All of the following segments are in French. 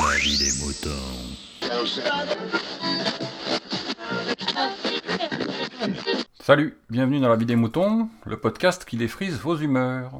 La vie des moutons. Salut, bienvenue dans la vie des moutons, le podcast qui défrise vos humeurs.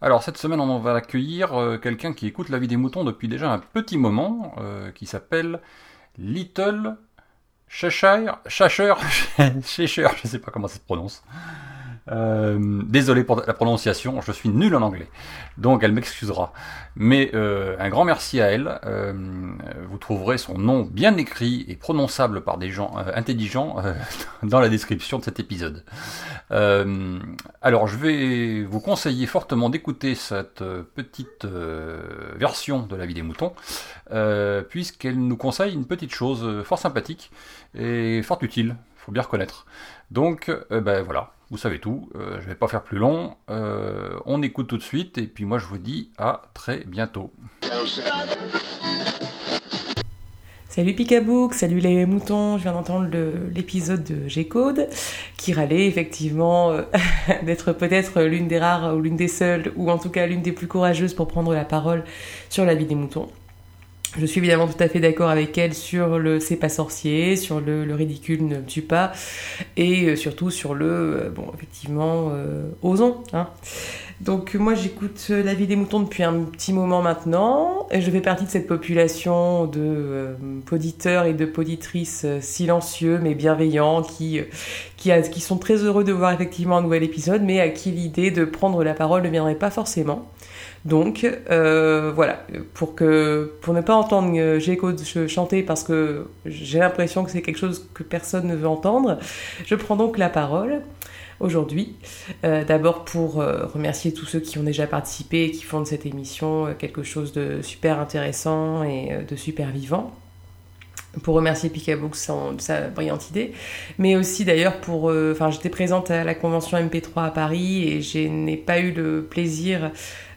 Alors cette semaine on va accueillir euh, quelqu'un qui écoute la vie des moutons depuis déjà un petit moment, euh, qui s'appelle Little Cheshire, Cheshire, Cheshire, je sais pas comment ça se prononce. Euh, désolé pour la prononciation, je suis nul en anglais, donc elle m'excusera. Mais euh, un grand merci à elle. Euh, vous trouverez son nom bien écrit et prononçable par des gens euh, intelligents euh, dans la description de cet épisode. Alors je vais vous conseiller fortement d'écouter cette petite version de la vie des moutons, puisqu'elle nous conseille une petite chose fort sympathique et fort utile, faut bien reconnaître. Donc ben voilà, vous savez tout, euh, je ne vais pas faire plus long, euh, on écoute tout de suite et puis moi je vous dis à très bientôt. Salut Picabook, salut les moutons, je viens d'entendre l'épisode de G-Code qui râlait effectivement euh, d'être peut-être l'une des rares ou l'une des seules ou en tout cas l'une des plus courageuses pour prendre la parole sur la vie des moutons. Je suis évidemment tout à fait d'accord avec elle sur le c'est pas sorcier, sur le, le, ridicule ne tue pas, et euh, surtout sur le euh, bon effectivement euh, osons. Hein. Donc moi j'écoute la vie des moutons depuis un petit moment maintenant, et je fais partie de cette population de euh, poditeurs et de poditrices silencieux mais bienveillants qui a, qui sont très heureux de voir effectivement un nouvel épisode, mais à qui l'idée de prendre la parole ne viendrait pas forcément. Donc euh, voilà, pour que pour ne pas entendre euh, Géco chanter parce que j'ai l'impression que c'est quelque chose que personne ne veut entendre, je prends donc la parole aujourd'hui. Euh, D'abord pour euh, tous ceux qui ont déjà participé et qui font de cette émission euh, quelque chose de super intéressant et euh, de super vivant pour remercier Picaboo de sa brillante idée, mais aussi d'ailleurs pour... Enfin, j'étais présente à la convention MP3 à Paris et je n'ai pas eu le plaisir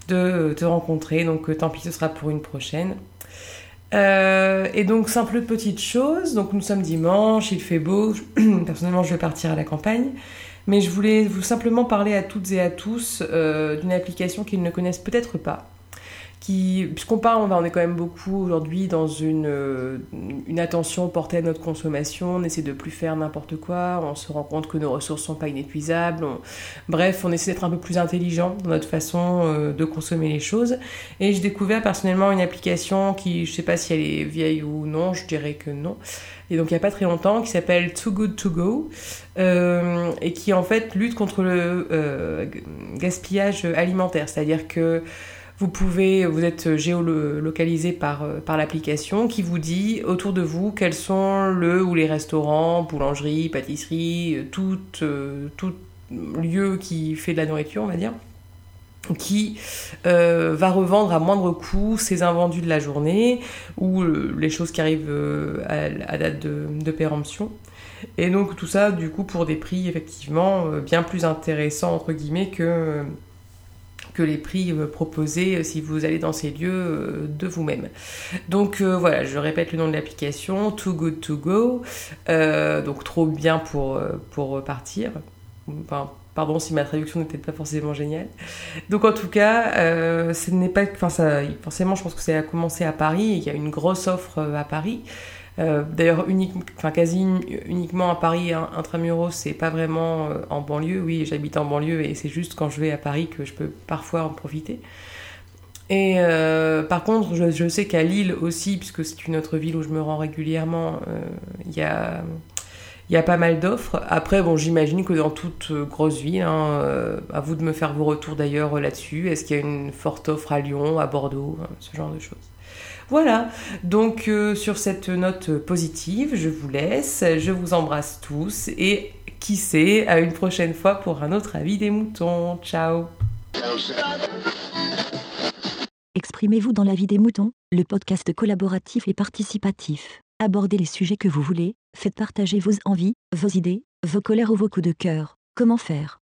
de te rencontrer, donc euh, tant pis, ce sera pour une prochaine. Euh, et donc, simple petite chose, donc nous sommes dimanche, il fait beau, personnellement je vais partir à la campagne, mais je voulais vous simplement parler à toutes et à tous euh, d'une application qu'ils ne connaissent peut-être pas, puisqu'on parle, on est quand même beaucoup aujourd'hui dans une, euh, une attention portée à notre consommation, on essaie de plus faire n'importe quoi, on se rend compte que nos ressources sont pas inépuisables, bref, on essaie d'être un peu plus intelligent dans notre façon euh, de consommer les choses. Et j'ai découvert personnellement une application qui, je sais pas si elle est vieille ou non, je dirais que non. Et donc il n'y a pas très longtemps, qui s'appelle Too Good To Go, euh, et qui en fait lutte contre le euh, gaspillage alimentaire. C'est-à-dire que vous pouvez, vous êtes géolocalisé par, euh, par l'application qui vous dit autour de vous quels sont le ou les restaurants, boulangeries, pâtisseries, euh, tout, euh, tout lieu qui fait de la nourriture, on va dire qui va revendre à moindre coût ses invendus de la journée ou les choses qui arrivent à, à, date de, de, péremption. Et donc tout ça, du coup, pour des prix effectivement bien plus intéressants, entre guillemets, que que les prix euh, proposés euh, si vous allez dans ces lieux euh, de vous-même. Donc voilà, je répète le nom de l'application, Too Good To Go, donc trop bien pour, pour partir. Enfin, pardon si ma traduction n'était pas forcément géniale. Donc en tout cas, ce n'est pas, enfin forcément, je pense que ça a commencé à Paris. Il y a une grosse offre à Paris. Euh, D'ailleurs, enfin, quasi uniquement à Paris hein, intramuros, c'est pas vraiment euh, en banlieue. Oui, j'habite en banlieue et c'est juste quand je vais à Paris que je peux parfois en profiter. Et euh, par contre, je, sais qu'à Lille aussi, puisque c'est une autre ville où je me rends régulièrement, il y a pas mal d'offres. Après, bon, j'imagine que dans toute grosse ville, hein, à vous de me faire vos retours d'ailleurs là-dessus. Est-ce qu'il y a une forte offre à Lyon, à Bordeaux, hein, ce genre de choses? Voilà, donc euh, sur cette note positive, je vous laisse, je vous embrasse tous et qui sait, à une prochaine fois pour un autre avis des moutons. Ciao Exprimez-vous dans la vie des moutons, le podcast collaboratif et participatif. Abordez les sujets que vous voulez, faites partager vos envies, vos idées, vos colères ou vos coups de cœur. Comment faire?